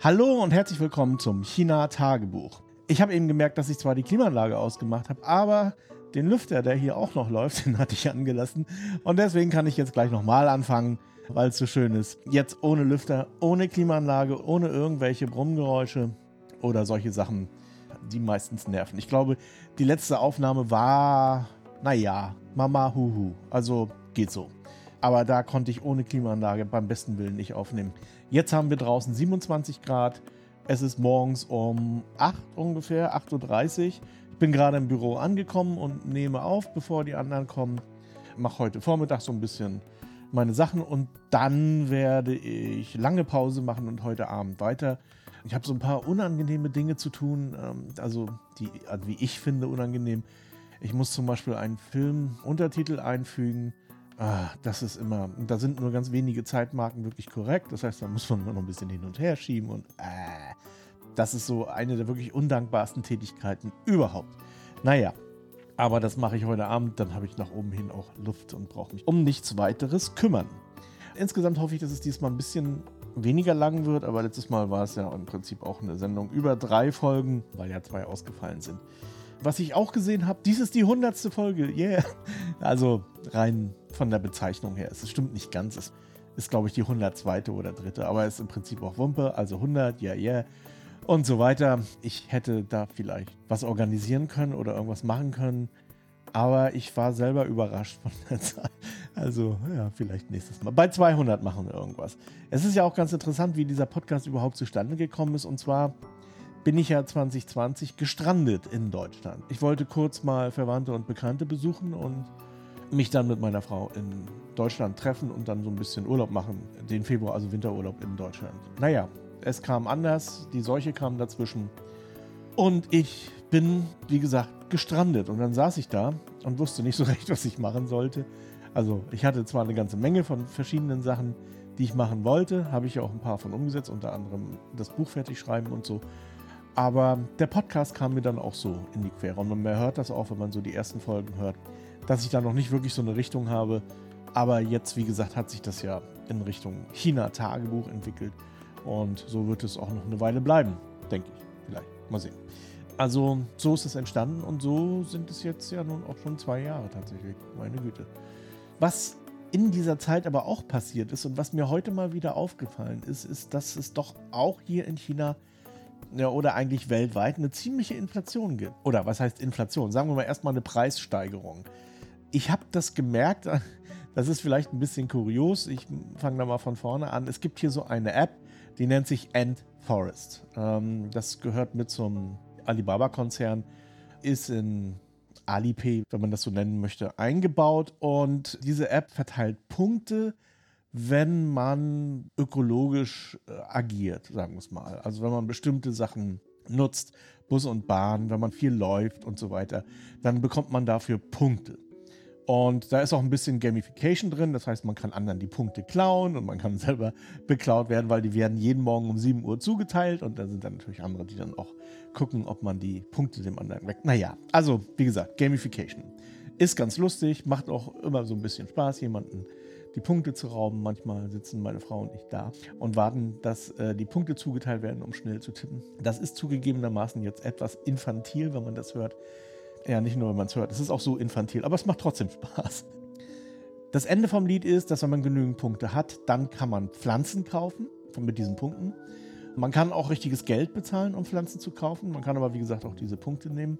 Hallo und herzlich willkommen zum China-Tagebuch. Ich habe eben gemerkt, dass ich zwar die Klimaanlage ausgemacht habe, aber den Lüfter, der hier auch noch läuft, den hatte ich angelassen. Und deswegen kann ich jetzt gleich nochmal anfangen, weil es so schön ist. Jetzt ohne Lüfter, ohne Klimaanlage, ohne irgendwelche Brummgeräusche oder solche Sachen, die meistens nerven. Ich glaube, die letzte Aufnahme war, naja, Mama Huhu. Also geht so. Aber da konnte ich ohne Klimaanlage beim besten Willen nicht aufnehmen. Jetzt haben wir draußen 27 Grad. Es ist morgens um 8 ungefähr, 8.30 Uhr. Ich bin gerade im Büro angekommen und nehme auf, bevor die anderen kommen. Mache heute Vormittag so ein bisschen meine Sachen und dann werde ich lange Pause machen und heute Abend weiter. Ich habe so ein paar unangenehme Dinge zu tun, ähm, also die, also wie ich finde, unangenehm. Ich muss zum Beispiel einen Film-Untertitel einfügen Ah, das ist immer, da sind nur ganz wenige Zeitmarken wirklich korrekt. Das heißt, da muss man immer noch ein bisschen hin und her schieben und äh, das ist so eine der wirklich undankbarsten Tätigkeiten überhaupt. Naja, aber das mache ich heute Abend, dann habe ich nach oben hin auch Luft und brauche mich um nichts weiteres kümmern. Insgesamt hoffe ich, dass es diesmal ein bisschen weniger lang wird, aber letztes Mal war es ja im Prinzip auch eine Sendung über drei Folgen, weil ja zwei ausgefallen sind. Was ich auch gesehen habe, dies ist die hundertste Folge. Yeah. Also rein von der Bezeichnung her. Es stimmt nicht ganz. Es ist, glaube ich, die 102. oder dritte. Aber es ist im Prinzip auch Wumpe. Also 100, ja, yeah, yeah. Und so weiter. Ich hätte da vielleicht was organisieren können oder irgendwas machen können. Aber ich war selber überrascht von der Zahl. Also, ja, vielleicht nächstes Mal. Bei 200 machen wir irgendwas. Es ist ja auch ganz interessant, wie dieser Podcast überhaupt zustande gekommen ist. Und zwar bin ich ja 2020 gestrandet in Deutschland. Ich wollte kurz mal Verwandte und Bekannte besuchen und mich dann mit meiner Frau in Deutschland treffen und dann so ein bisschen Urlaub machen. Den Februar, also Winterurlaub in Deutschland. Naja, es kam anders, die Seuche kam dazwischen. Und ich bin, wie gesagt, gestrandet. Und dann saß ich da und wusste nicht so recht, was ich machen sollte. Also ich hatte zwar eine ganze Menge von verschiedenen Sachen, die ich machen wollte, habe ich auch ein paar von umgesetzt, unter anderem das Buch fertig schreiben und so. Aber der Podcast kam mir dann auch so in die Quere. Und man hört das auch, wenn man so die ersten Folgen hört, dass ich da noch nicht wirklich so eine Richtung habe. Aber jetzt, wie gesagt, hat sich das ja in Richtung China-Tagebuch entwickelt. Und so wird es auch noch eine Weile bleiben, denke ich. Vielleicht. Mal sehen. Also, so ist es entstanden und so sind es jetzt ja nun auch schon zwei Jahre tatsächlich. Meine Güte. Was in dieser Zeit aber auch passiert ist und was mir heute mal wieder aufgefallen ist, ist, dass es doch auch hier in China ja, oder eigentlich weltweit eine ziemliche Inflation gibt. Oder was heißt Inflation? Sagen wir mal erstmal eine Preissteigerung. Ich habe das gemerkt, das ist vielleicht ein bisschen kurios. Ich fange da mal von vorne an. Es gibt hier so eine App, die nennt sich Ant Forest. Ähm, das gehört mit zum Alibaba-Konzern, ist in Alipay, wenn man das so nennen möchte, eingebaut. Und diese App verteilt Punkte wenn man ökologisch äh, agiert, sagen wir es mal. Also wenn man bestimmte Sachen nutzt, Bus und Bahn, wenn man viel läuft und so weiter, dann bekommt man dafür Punkte. Und da ist auch ein bisschen Gamification drin, das heißt, man kann anderen die Punkte klauen und man kann selber beklaut werden, weil die werden jeden Morgen um 7 Uhr zugeteilt und da sind dann natürlich andere, die dann auch gucken, ob man die Punkte dem anderen weg. Naja, also wie gesagt, Gamification. Ist ganz lustig, macht auch immer so ein bisschen Spaß, jemanden die Punkte zu rauben. Manchmal sitzen meine Frau und ich da und warten, dass äh, die Punkte zugeteilt werden, um schnell zu tippen. Das ist zugegebenermaßen jetzt etwas infantil, wenn man das hört. Ja, nicht nur, wenn man es hört. Es ist auch so infantil, aber es macht trotzdem Spaß. Das Ende vom Lied ist, dass wenn man genügend Punkte hat, dann kann man Pflanzen kaufen mit diesen Punkten. Man kann auch richtiges Geld bezahlen, um Pflanzen zu kaufen. Man kann aber, wie gesagt, auch diese Punkte nehmen.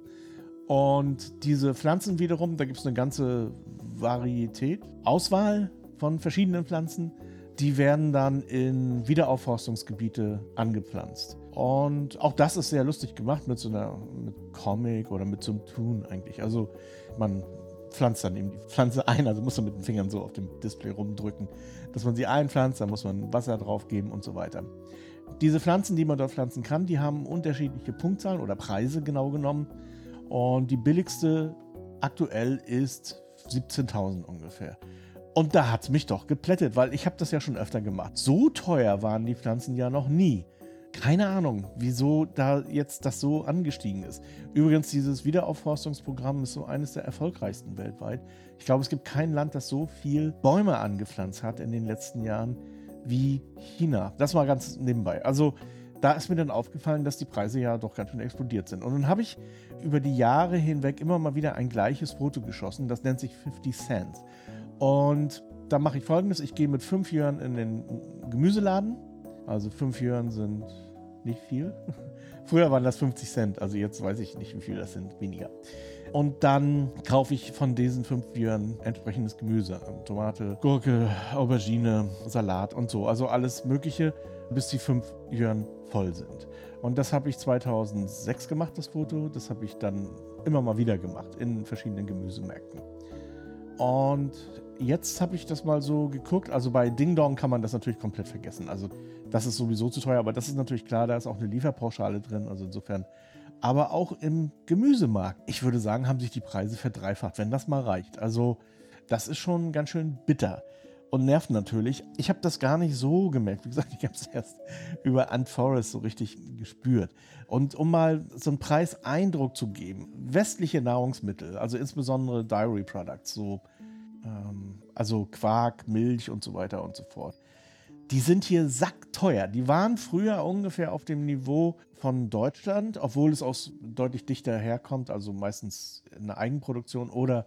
Und diese Pflanzen wiederum, da gibt es eine ganze Varietät, Auswahl von verschiedenen Pflanzen. Die werden dann in Wiederaufforstungsgebiete angepflanzt. Und auch das ist sehr lustig gemacht mit so einer mit Comic oder mit so einem Tun eigentlich. Also man pflanzt dann eben die Pflanze ein, also muss man mit den Fingern so auf dem Display rumdrücken, dass man sie einpflanzt, dann muss man Wasser drauf geben und so weiter. Diese Pflanzen, die man dort pflanzen kann, die haben unterschiedliche Punktzahlen oder Preise genau genommen. Und die billigste aktuell ist 17.000 ungefähr. Und da hat es mich doch geplättet, weil ich habe das ja schon öfter gemacht. So teuer waren die Pflanzen ja noch nie. Keine Ahnung, wieso da jetzt das so angestiegen ist. Übrigens, dieses Wiederaufforstungsprogramm ist so eines der erfolgreichsten weltweit. Ich glaube, es gibt kein Land, das so viel Bäume angepflanzt hat in den letzten Jahren wie China. Das mal ganz nebenbei. Also da ist mir dann aufgefallen, dass die Preise ja doch ganz schön explodiert sind. Und dann habe ich über die Jahre hinweg immer mal wieder ein gleiches Foto geschossen. Das nennt sich 50 Cent. Und da mache ich folgendes: Ich gehe mit 5 Jahren in den Gemüseladen. Also 5 Jahren sind nicht viel. Früher waren das 50 Cent, also jetzt weiß ich nicht, wie viel das sind, weniger. Und dann kaufe ich von diesen fünf Viren entsprechendes Gemüse. Tomate, Gurke, Aubergine, Salat und so. Also alles Mögliche, bis die fünf Viren voll sind. Und das habe ich 2006 gemacht, das Foto. Das habe ich dann immer mal wieder gemacht in verschiedenen Gemüsemärkten. Und jetzt habe ich das mal so geguckt. Also bei Ding Dong kann man das natürlich komplett vergessen. Also das ist sowieso zu teuer, aber das ist natürlich klar, da ist auch eine Lieferpauschale drin. Also insofern. Aber auch im Gemüsemarkt, ich würde sagen, haben sich die Preise verdreifacht, wenn das mal reicht. Also das ist schon ganz schön bitter und nervt natürlich. Ich habe das gar nicht so gemerkt. Wie gesagt, ich habe es erst über Ant Forest so richtig gespürt. Und um mal so einen Preiseindruck zu geben, westliche Nahrungsmittel, also insbesondere Dairy Products, so also Quark, Milch und so weiter und so fort, die sind hier sackteuer. Die waren früher ungefähr auf dem Niveau von Deutschland, obwohl es aus deutlich dichter herkommt, also meistens eine Eigenproduktion oder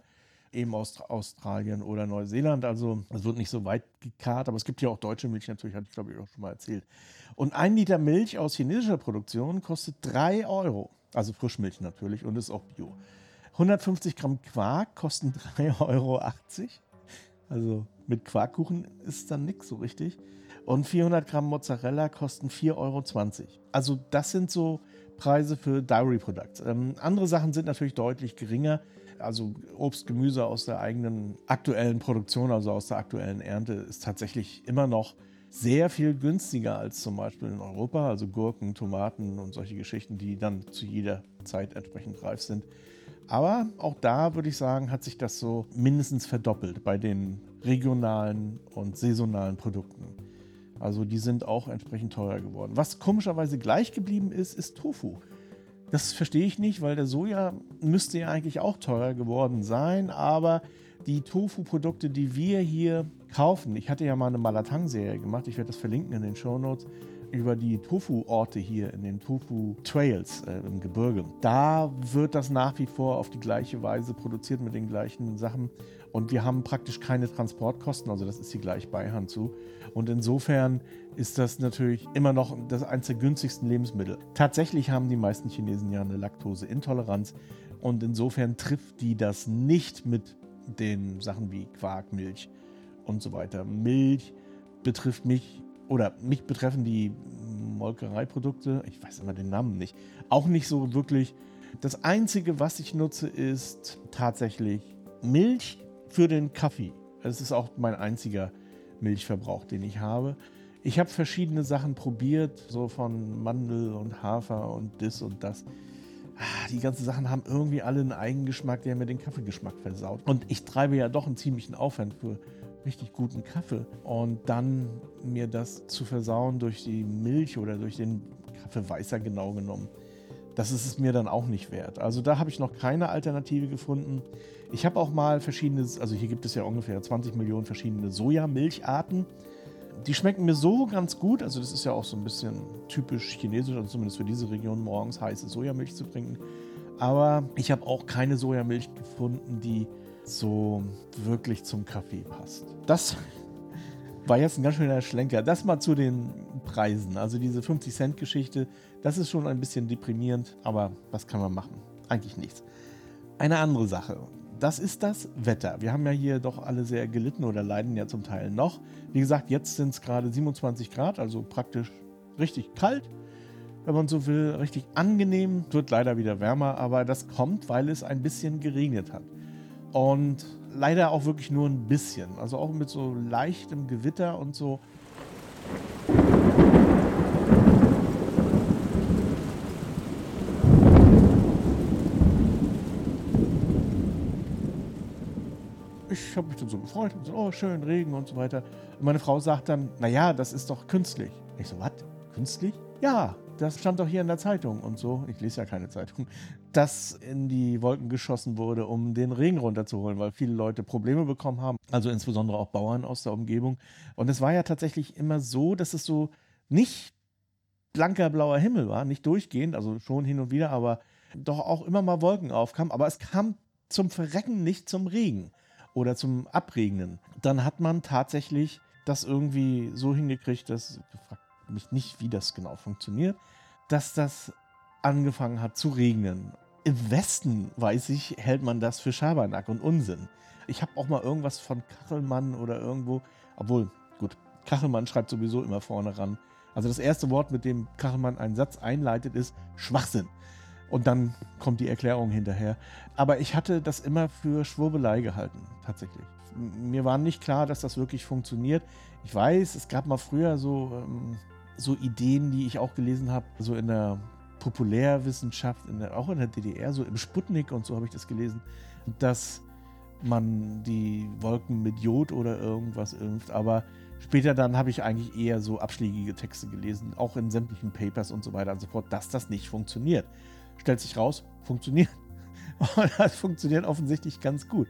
eben aus Australien oder Neuseeland. Also es wird nicht so weit gekarrt, aber es gibt ja auch deutsche Milch natürlich, hatte ich glaube ich auch schon mal erzählt. Und ein Liter Milch aus chinesischer Produktion kostet 3 Euro. Also Frischmilch natürlich und ist auch Bio. 150 Gramm Quark kosten 3,80 Euro. Also mit Quarkkuchen ist dann nichts so richtig. Und 400 Gramm Mozzarella kosten 4,20 Euro. Also das sind so Preise für Dairy Products. Ähm, andere Sachen sind natürlich deutlich geringer. Also Obst, Gemüse aus der eigenen aktuellen Produktion, also aus der aktuellen Ernte, ist tatsächlich immer noch sehr viel günstiger als zum Beispiel in Europa. Also Gurken, Tomaten und solche Geschichten, die dann zu jeder Zeit entsprechend reif sind. Aber auch da würde ich sagen, hat sich das so mindestens verdoppelt bei den regionalen und saisonalen Produkten. Also die sind auch entsprechend teurer geworden. Was komischerweise gleich geblieben ist, ist Tofu. Das verstehe ich nicht, weil der Soja müsste ja eigentlich auch teurer geworden sein, aber die Tofu-Produkte, die wir hier kaufen, ich hatte ja mal eine Malatang-Serie gemacht, ich werde das verlinken in den Show Notes, über die Tofu-Orte hier in den Tofu-Trails äh, im Gebirge. Da wird das nach wie vor auf die gleiche Weise produziert mit den gleichen Sachen. Und wir haben praktisch keine Transportkosten, also das ist die gleich Beihand zu. Und insofern ist das natürlich immer noch das eines der günstigsten Lebensmittel. Tatsächlich haben die meisten Chinesen ja eine Laktoseintoleranz und insofern trifft die das nicht mit den Sachen wie Quark, Milch und so weiter. Milch betrifft mich oder mich betreffen die Molkereiprodukte, ich weiß immer den Namen nicht, auch nicht so wirklich. Das Einzige, was ich nutze, ist tatsächlich Milch für den Kaffee. Das ist auch mein einziger Milchverbrauch, den ich habe. Ich habe verschiedene Sachen probiert, so von Mandel und Hafer und das und das. Ah, die ganzen Sachen haben irgendwie alle einen Eigengeschmack, der mir den Kaffeegeschmack versaut. Und ich treibe ja doch einen ziemlichen Aufwand für richtig guten Kaffee. Und dann mir das zu versauen durch die Milch oder durch den Kaffeeweißer genau genommen, das ist es mir dann auch nicht wert. Also da habe ich noch keine Alternative gefunden. Ich habe auch mal verschiedene, also hier gibt es ja ungefähr 20 Millionen verschiedene Sojamilcharten. Die schmecken mir so ganz gut. Also das ist ja auch so ein bisschen typisch chinesisch, also zumindest für diese Region morgens heiße Sojamilch zu trinken. Aber ich habe auch keine Sojamilch gefunden, die so wirklich zum Kaffee passt. Das war jetzt ein ganz schöner Schlenker. Das mal zu den Preisen. Also diese 50 Cent Geschichte, das ist schon ein bisschen deprimierend, aber was kann man machen? Eigentlich nichts. Eine andere Sache. Das ist das Wetter. Wir haben ja hier doch alle sehr gelitten oder leiden ja zum Teil noch. Wie gesagt, jetzt sind es gerade 27 Grad, also praktisch richtig kalt, wenn man so will. Richtig angenehm. Wird leider wieder wärmer, aber das kommt, weil es ein bisschen geregnet hat. Und leider auch wirklich nur ein bisschen. Also auch mit so leichtem Gewitter und so. Ich habe mich dann so gefreut und so, oh, schön, Regen und so weiter. Und meine Frau sagt dann, naja, das ist doch künstlich. Ich so, was? Künstlich? Ja, das stand doch hier in der Zeitung und so, ich lese ja keine Zeitung, dass in die Wolken geschossen wurde, um den Regen runterzuholen, weil viele Leute Probleme bekommen haben, also insbesondere auch Bauern aus der Umgebung. Und es war ja tatsächlich immer so, dass es so nicht blanker blauer Himmel war, nicht durchgehend, also schon hin und wieder, aber doch auch immer mal Wolken aufkamen, aber es kam zum Verrecken nicht zum Regen oder zum Abregnen. Dann hat man tatsächlich das irgendwie so hingekriegt, dass, mich nicht, wie das genau funktioniert, dass das angefangen hat zu regnen. Im Westen, weiß ich, hält man das für Schabernack und Unsinn. Ich habe auch mal irgendwas von Kachelmann oder irgendwo, obwohl, gut, Kachelmann schreibt sowieso immer vorne ran. Also das erste Wort, mit dem Kachelmann einen Satz einleitet, ist Schwachsinn. Und dann kommt die Erklärung hinterher. Aber ich hatte das immer für Schwurbelei gehalten, tatsächlich. Mir war nicht klar, dass das wirklich funktioniert. Ich weiß, es gab mal früher so, ähm, so Ideen, die ich auch gelesen habe, so in der Populärwissenschaft, in der, auch in der DDR, so im Sputnik und so habe ich das gelesen, dass man die Wolken mit Jod oder irgendwas impft. Aber später dann habe ich eigentlich eher so abschlägige Texte gelesen, auch in sämtlichen Papers und so weiter und so fort, dass das nicht funktioniert. Stellt sich raus, funktioniert. Und das funktioniert offensichtlich ganz gut.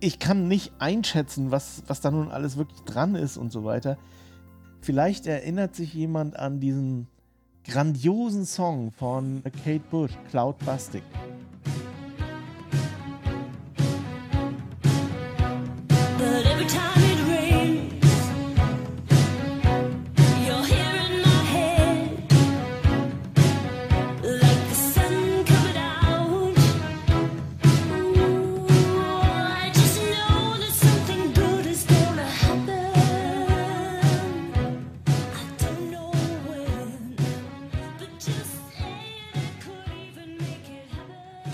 Ich kann nicht einschätzen, was, was da nun alles wirklich dran ist und so weiter. Vielleicht erinnert sich jemand an diesen grandiosen Song von Kate Bush, Cloud Busting.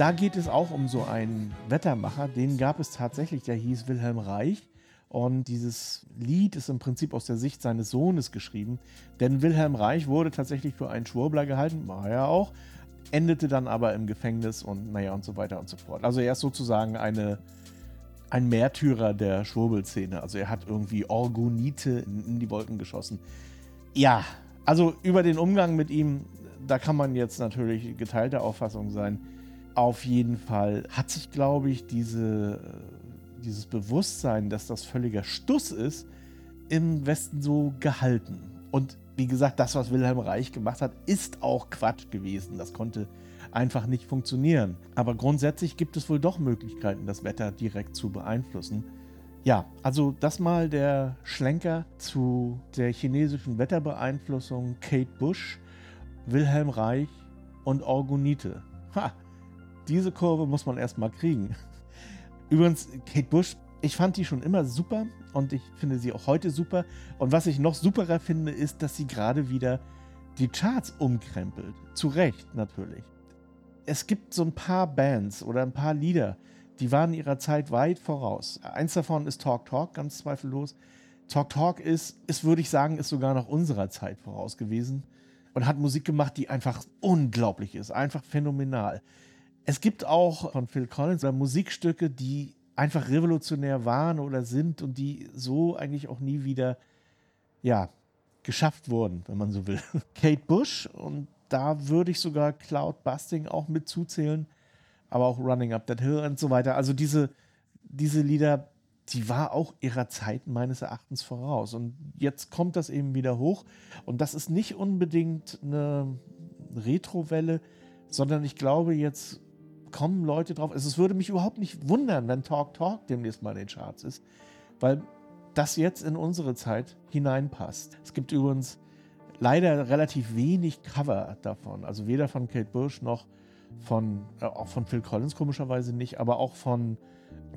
Da geht es auch um so einen Wettermacher. Den gab es tatsächlich, der hieß Wilhelm Reich. Und dieses Lied ist im Prinzip aus der Sicht seines Sohnes geschrieben. Denn Wilhelm Reich wurde tatsächlich für einen Schwurbler gehalten, war er auch, endete dann aber im Gefängnis und naja und so weiter und so fort. Also er ist sozusagen eine, ein Märtyrer der Schwurbelszene. Also er hat irgendwie Orgonite in, in die Wolken geschossen. Ja, also über den Umgang mit ihm, da kann man jetzt natürlich geteilter Auffassung sein auf jeden Fall hat sich, glaube ich, diese, dieses Bewusstsein, dass das völliger Stuss ist, im Westen so gehalten. Und wie gesagt, das, was Wilhelm Reich gemacht hat, ist auch Quatsch gewesen. Das konnte einfach nicht funktionieren. Aber grundsätzlich gibt es wohl doch Möglichkeiten, das Wetter direkt zu beeinflussen. Ja, also das mal der Schlenker zu der chinesischen Wetterbeeinflussung Kate Bush, Wilhelm Reich und Orgonite. Ha, diese Kurve muss man erstmal kriegen. Übrigens, Kate Bush, ich fand die schon immer super und ich finde sie auch heute super. Und was ich noch superer finde, ist, dass sie gerade wieder die Charts umkrempelt. Zu Recht natürlich. Es gibt so ein paar Bands oder ein paar Lieder, die waren ihrer Zeit weit voraus. Eins davon ist Talk Talk, ganz zweifellos. Talk Talk ist, ist würde ich sagen, ist sogar noch unserer Zeit voraus gewesen und hat Musik gemacht, die einfach unglaublich ist, einfach phänomenal. Es gibt auch von Phil Collins Musikstücke, die einfach revolutionär waren oder sind und die so eigentlich auch nie wieder, ja, geschafft wurden, wenn man so will. Kate Bush und da würde ich sogar Cloud Busting auch mit zuzählen, aber auch Running Up That Hill und so weiter. Also diese, diese Lieder, die war auch ihrer Zeit meines Erachtens voraus. Und jetzt kommt das eben wieder hoch. Und das ist nicht unbedingt eine Retrowelle, sondern ich glaube, jetzt kommen Leute drauf. Also es würde mich überhaupt nicht wundern, wenn Talk Talk demnächst mal in den Charts ist, weil das jetzt in unsere Zeit hineinpasst. Es gibt übrigens leider relativ wenig Cover davon. Also weder von Kate Bush noch von, äh, auch von Phil Collins komischerweise nicht, aber auch von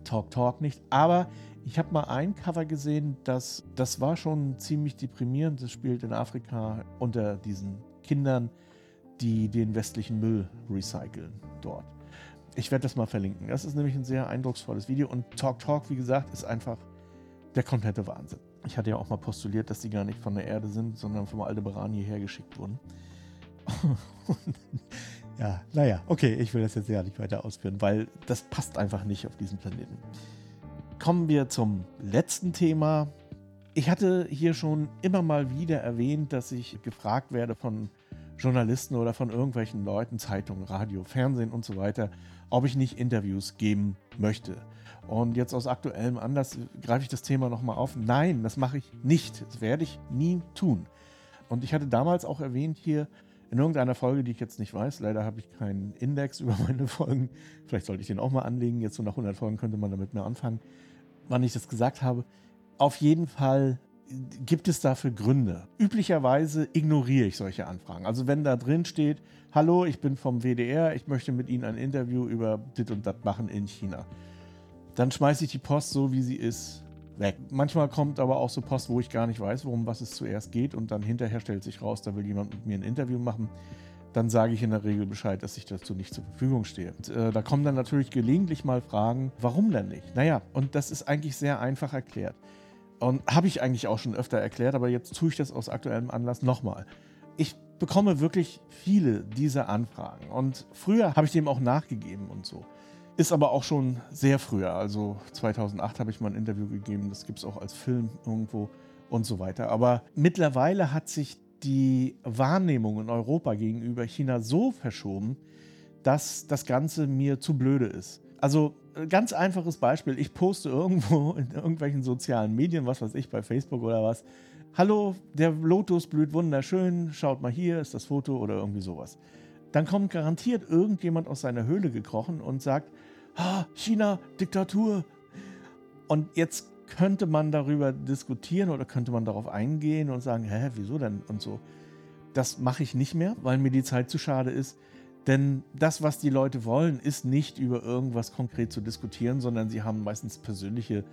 Talk Talk nicht. Aber ich habe mal ein Cover gesehen, das, das war schon ziemlich deprimierend. Das spielt in Afrika unter diesen Kindern, die den westlichen Müll recyceln dort. Ich werde das mal verlinken. Das ist nämlich ein sehr eindrucksvolles Video und Talk Talk, wie gesagt, ist einfach der komplette Wahnsinn. Ich hatte ja auch mal postuliert, dass die gar nicht von der Erde sind, sondern vom Aldebaran hierher geschickt wurden. ja, naja, okay, ich will das jetzt ja nicht weiter ausführen, weil das passt einfach nicht auf diesen Planeten. Kommen wir zum letzten Thema. Ich hatte hier schon immer mal wieder erwähnt, dass ich gefragt werde von Journalisten oder von irgendwelchen Leuten, Zeitungen, Radio, Fernsehen und so weiter, ob ich nicht Interviews geben möchte. Und jetzt aus aktuellem Anlass greife ich das Thema nochmal auf. Nein, das mache ich nicht. Das werde ich nie tun. Und ich hatte damals auch erwähnt hier in irgendeiner Folge, die ich jetzt nicht weiß, leider habe ich keinen Index über meine Folgen. Vielleicht sollte ich den auch mal anlegen. Jetzt so nach 100 Folgen könnte man damit mehr anfangen, wann ich das gesagt habe. Auf jeden Fall gibt es dafür Gründe. Üblicherweise ignoriere ich solche Anfragen. Also wenn da drin steht, hallo, ich bin vom WDR, ich möchte mit Ihnen ein Interview über dit und dat machen in China, dann schmeiße ich die Post so, wie sie ist, weg. Manchmal kommt aber auch so Post, wo ich gar nicht weiß, worum was es zuerst geht und dann hinterher stellt sich raus, da will jemand mit mir ein Interview machen. Dann sage ich in der Regel Bescheid, dass ich dazu nicht zur Verfügung stehe. Und, äh, da kommen dann natürlich gelegentlich mal Fragen, warum denn nicht? Naja, und das ist eigentlich sehr einfach erklärt. Und habe ich eigentlich auch schon öfter erklärt, aber jetzt tue ich das aus aktuellem Anlass nochmal. Ich bekomme wirklich viele dieser Anfragen und früher habe ich dem auch nachgegeben und so. Ist aber auch schon sehr früher. Also 2008 habe ich mal ein Interview gegeben. Das gibt es auch als Film irgendwo und so weiter. Aber mittlerweile hat sich die Wahrnehmung in Europa gegenüber China so verschoben, dass das Ganze mir zu blöde ist. Also ganz einfaches Beispiel. Ich poste irgendwo in irgendwelchen sozialen Medien, was weiß ich, bei Facebook oder was. Hallo, der Lotus blüht wunderschön. Schaut mal hier, ist das Foto oder irgendwie sowas dann kommt garantiert irgendjemand aus seiner Höhle gekrochen und sagt, ah, China, Diktatur. Und jetzt könnte man darüber diskutieren oder könnte man darauf eingehen und sagen, hä, wieso denn und so. Das mache ich nicht mehr, weil mir die Zeit zu schade ist. Denn das, was die Leute wollen, ist nicht über irgendwas konkret zu diskutieren, sondern sie haben meistens persönliche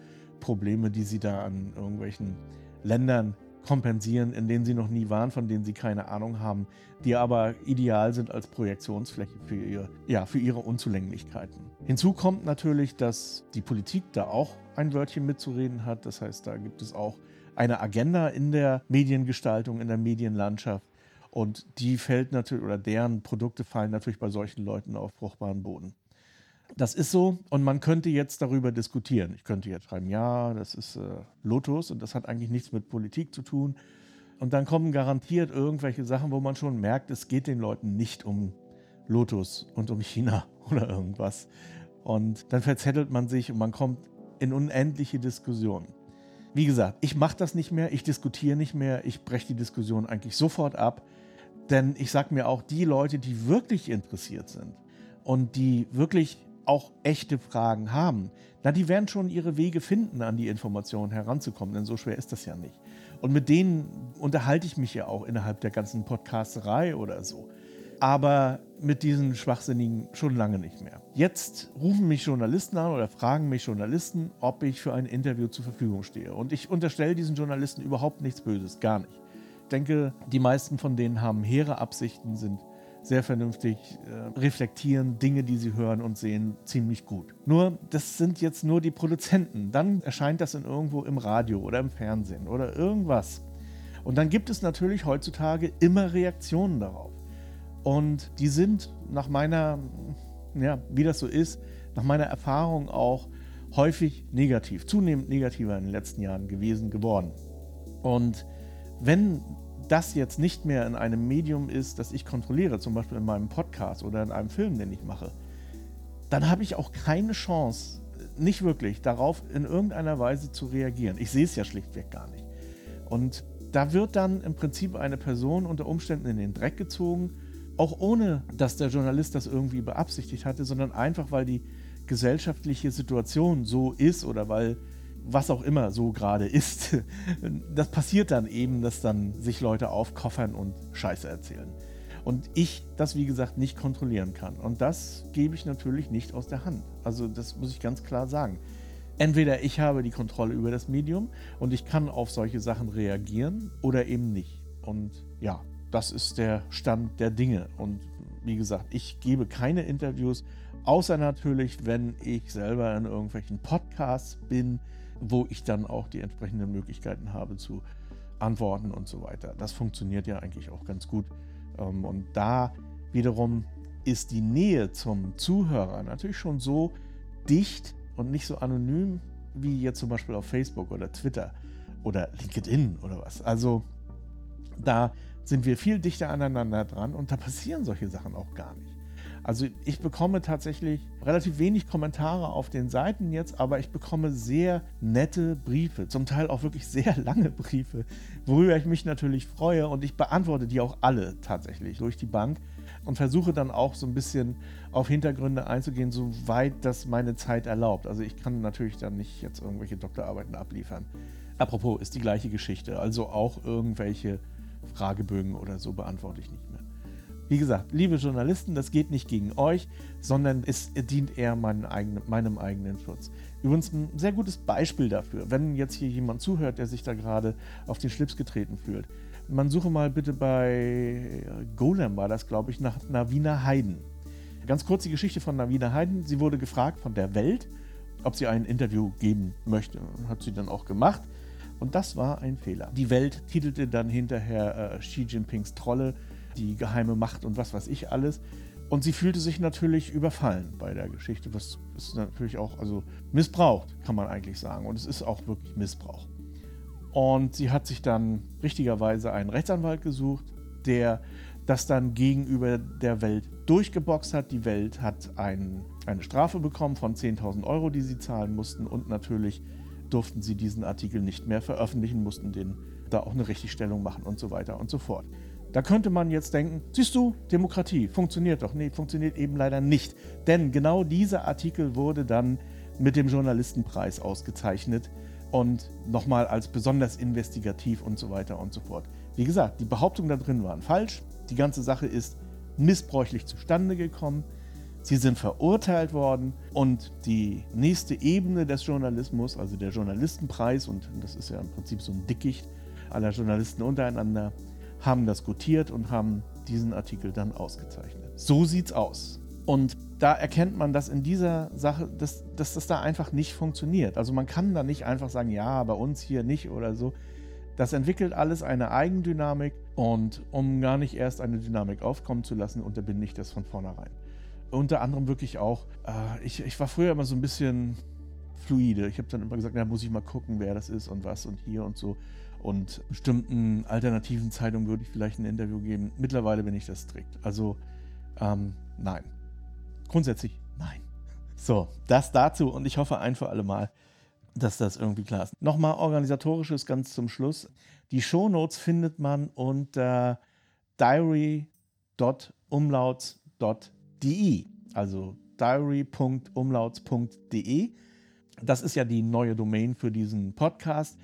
Probleme, die sie da an irgendwelchen Ländern kompensieren, in denen sie noch nie waren, von denen sie keine Ahnung haben, die aber ideal sind als Projektionsfläche für, ihr, ja, für ihre Unzulänglichkeiten. Hinzu kommt natürlich, dass die Politik da auch ein Wörtchen mitzureden hat. Das heißt, da gibt es auch eine Agenda in der Mediengestaltung, in der Medienlandschaft. Und die fällt natürlich, oder deren Produkte fallen natürlich bei solchen Leuten auf fruchtbaren Boden. Das ist so und man könnte jetzt darüber diskutieren. Ich könnte jetzt schreiben, ja, das ist äh, Lotus und das hat eigentlich nichts mit Politik zu tun. Und dann kommen garantiert irgendwelche Sachen, wo man schon merkt, es geht den Leuten nicht um Lotus und um China oder irgendwas. Und dann verzettelt man sich und man kommt in unendliche Diskussionen. Wie gesagt, ich mache das nicht mehr, ich diskutiere nicht mehr, ich breche die Diskussion eigentlich sofort ab. Denn ich sage mir auch, die Leute, die wirklich interessiert sind und die wirklich auch echte Fragen haben, na, die werden schon ihre Wege finden, an die Informationen heranzukommen, denn so schwer ist das ja nicht. Und mit denen unterhalte ich mich ja auch innerhalb der ganzen Podcasterei oder so. Aber mit diesen Schwachsinnigen schon lange nicht mehr. Jetzt rufen mich Journalisten an oder fragen mich Journalisten, ob ich für ein Interview zur Verfügung stehe. Und ich unterstelle diesen Journalisten überhaupt nichts Böses, gar nicht. Denke, die meisten von denen haben hehre Absichten, sind sehr vernünftig äh, reflektieren Dinge, die sie hören und sehen, ziemlich gut. Nur, das sind jetzt nur die Produzenten. Dann erscheint das in irgendwo im Radio oder im Fernsehen oder irgendwas. Und dann gibt es natürlich heutzutage immer Reaktionen darauf. Und die sind nach meiner, ja, wie das so ist, nach meiner Erfahrung auch häufig negativ, zunehmend negativer in den letzten Jahren gewesen geworden. Und wenn das jetzt nicht mehr in einem Medium ist, das ich kontrolliere, zum Beispiel in meinem Podcast oder in einem Film, den ich mache, dann habe ich auch keine Chance, nicht wirklich, darauf in irgendeiner Weise zu reagieren. Ich sehe es ja schlichtweg gar nicht. Und da wird dann im Prinzip eine Person unter Umständen in den Dreck gezogen, auch ohne dass der Journalist das irgendwie beabsichtigt hatte, sondern einfach, weil die gesellschaftliche Situation so ist oder weil was auch immer so gerade ist, das passiert dann eben, dass dann sich Leute aufkoffern und Scheiße erzählen. Und ich das, wie gesagt, nicht kontrollieren kann. Und das gebe ich natürlich nicht aus der Hand. Also das muss ich ganz klar sagen. Entweder ich habe die Kontrolle über das Medium und ich kann auf solche Sachen reagieren oder eben nicht. Und ja, das ist der Stand der Dinge. Und wie gesagt, ich gebe keine Interviews, außer natürlich, wenn ich selber in irgendwelchen Podcasts bin, wo ich dann auch die entsprechenden Möglichkeiten habe zu antworten und so weiter. Das funktioniert ja eigentlich auch ganz gut. Ähm, und da wiederum ist die Nähe zum Zuhörer natürlich schon so dicht und nicht so anonym wie jetzt zum Beispiel auf Facebook oder Twitter oder LinkedIn oder was. Also da sind wir viel dichter aneinander dran und da passieren solche Sachen auch gar nicht. Also ich bekomme tatsächlich relativ wenig Kommentare auf den Seiten jetzt, aber ich bekomme sehr nette Briefe, zum Teil auch wirklich sehr lange Briefe, worüber ich mich natürlich freue und ich beantworte die auch alle tatsächlich durch die Bank und versuche dann auch so ein bisschen auf Hintergründe einzugehen, soweit das meine Zeit erlaubt. Also ich kann natürlich dann nicht jetzt irgendwelche Doktorarbeiten abliefern. Apropos, ist die gleiche Geschichte. Also auch irgendwelche Fragebögen oder so beantworte ich nicht mehr. Wie gesagt, liebe Journalisten, das geht nicht gegen euch, sondern es dient eher meinem eigenen, meinem eigenen Schutz. Übrigens ein sehr gutes Beispiel dafür, wenn jetzt hier jemand zuhört, der sich da gerade auf den Schlips getreten fühlt. Man suche mal bitte bei Golem, war das glaube ich, nach Navina Heiden. Ganz kurz die Geschichte von Navina Heiden. Sie wurde gefragt von der Welt, ob sie ein Interview geben möchte. Hat sie dann auch gemacht. Und das war ein Fehler. Die Welt titelte dann hinterher äh, Xi Jinpings Trolle die geheime Macht und was weiß ich alles. Und sie fühlte sich natürlich überfallen bei der Geschichte, was ist natürlich auch, also missbraucht, kann man eigentlich sagen. Und es ist auch wirklich Missbrauch. Und sie hat sich dann richtigerweise einen Rechtsanwalt gesucht, der das dann gegenüber der Welt durchgeboxt hat. Die Welt hat ein, eine Strafe bekommen von 10.000 Euro, die sie zahlen mussten. Und natürlich durften sie diesen Artikel nicht mehr veröffentlichen, mussten den da auch eine Richtigstellung machen und so weiter und so fort. Da könnte man jetzt denken, siehst du, Demokratie funktioniert doch. Nee, funktioniert eben leider nicht. Denn genau dieser Artikel wurde dann mit dem Journalistenpreis ausgezeichnet und nochmal als besonders investigativ und so weiter und so fort. Wie gesagt, die Behauptungen da drin waren falsch. Die ganze Sache ist missbräuchlich zustande gekommen. Sie sind verurteilt worden und die nächste Ebene des Journalismus, also der Journalistenpreis, und das ist ja im Prinzip so ein Dickicht aller Journalisten untereinander, haben das gutiert und haben diesen Artikel dann ausgezeichnet. So sieht's aus. Und da erkennt man, dass in dieser Sache, dass, dass das da einfach nicht funktioniert. Also man kann da nicht einfach sagen, ja, bei uns hier nicht oder so. Das entwickelt alles eine Eigendynamik und um gar nicht erst eine Dynamik aufkommen zu lassen, unterbinde ich das von vornherein. Unter anderem wirklich auch, äh, ich, ich war früher immer so ein bisschen fluide. Ich habe dann immer gesagt, na, muss ich mal gucken, wer das ist und was und hier und so. Und bestimmten alternativen Zeitungen würde ich vielleicht ein Interview geben. Mittlerweile bin ich das strikt. Also ähm, nein. Grundsätzlich nein. So, das dazu und ich hoffe ein für alle Mal, dass das irgendwie klar ist. Nochmal organisatorisches ganz zum Schluss. Die Shownotes findet man unter diary.umlauts.de, also diary.umlauts.de. Das ist ja die neue Domain für diesen Podcast.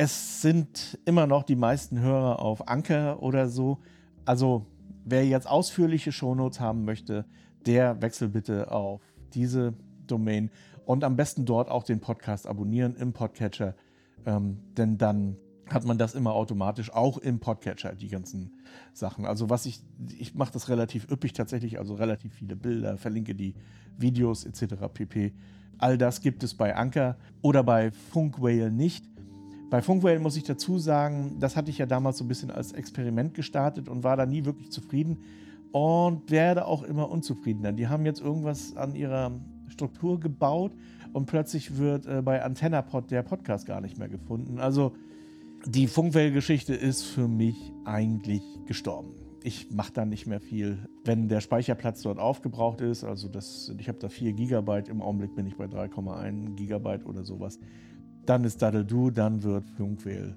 Es sind immer noch die meisten Hörer auf Anker oder so. Also wer jetzt ausführliche Shownotes haben möchte, der wechselt bitte auf diese Domain und am besten dort auch den Podcast abonnieren im Podcatcher, ähm, denn dann hat man das immer automatisch auch im Podcatcher, die ganzen Sachen. Also was ich, ich mache das relativ üppig tatsächlich, also relativ viele Bilder, verlinke die Videos etc. pp. All das gibt es bei Anker oder bei Funkwhale nicht. Bei Funkwell muss ich dazu sagen, das hatte ich ja damals so ein bisschen als Experiment gestartet und war da nie wirklich zufrieden und werde auch immer unzufriedener. Die haben jetzt irgendwas an ihrer Struktur gebaut und plötzlich wird äh, bei AntennaPod der Podcast gar nicht mehr gefunden. Also die Funkwell-Geschichte ist für mich eigentlich gestorben. Ich mache da nicht mehr viel. Wenn der Speicherplatz dort aufgebraucht ist, also das, ich habe da 4 GB, im Augenblick bin ich bei 3,1 GB oder sowas dann ist Daddle-Do, dann wird Funkwheel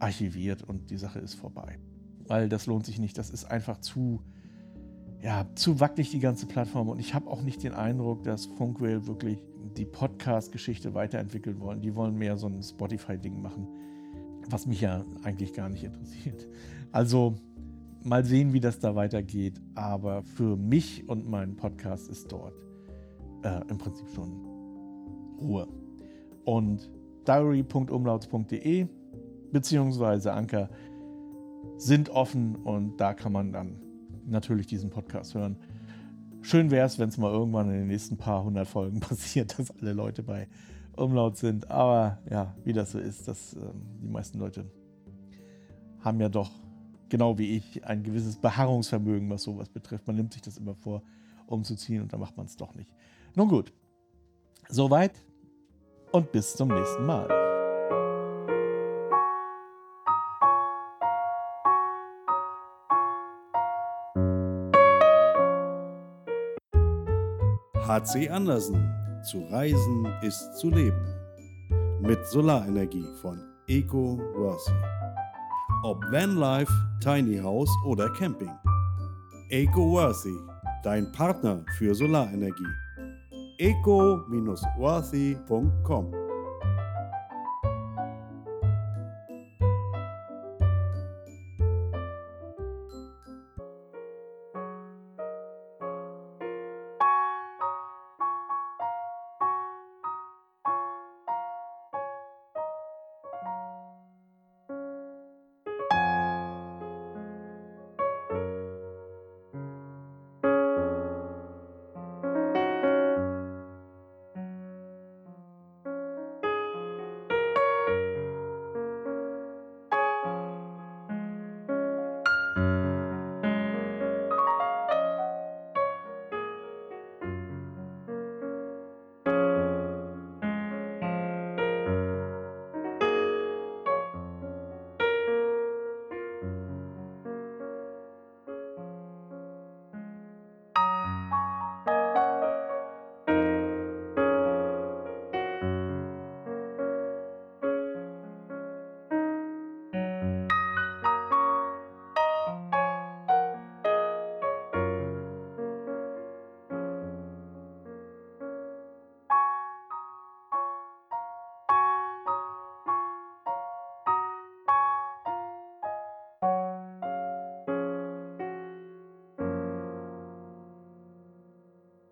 archiviert und die Sache ist vorbei. Weil das lohnt sich nicht. Das ist einfach zu, ja, zu wackelig, die ganze Plattform. Und ich habe auch nicht den Eindruck, dass Funkwheel wirklich die Podcast-Geschichte weiterentwickeln wollen. Die wollen mehr so ein Spotify-Ding machen, was mich ja eigentlich gar nicht interessiert. Also mal sehen, wie das da weitergeht. Aber für mich und meinen Podcast ist dort äh, im Prinzip schon Ruhe. Und diary.umlauts.de beziehungsweise Anker sind offen und da kann man dann natürlich diesen Podcast hören. Schön wäre es, wenn es mal irgendwann in den nächsten paar hundert Folgen passiert, dass alle Leute bei Umlaut sind. Aber ja, wie das so ist, dass äh, die meisten Leute haben ja doch, genau wie ich, ein gewisses Beharrungsvermögen, was sowas betrifft. Man nimmt sich das immer vor, umzuziehen und dann macht man es doch nicht. Nun gut, soweit und bis zum nächsten Mal. HC Andersen. Zu reisen ist zu leben. Mit Solarenergie von EcoWorthy. Ob Vanlife, Tiny House oder Camping. EcoWorthy, dein Partner für Solarenergie. eco-oasi.com.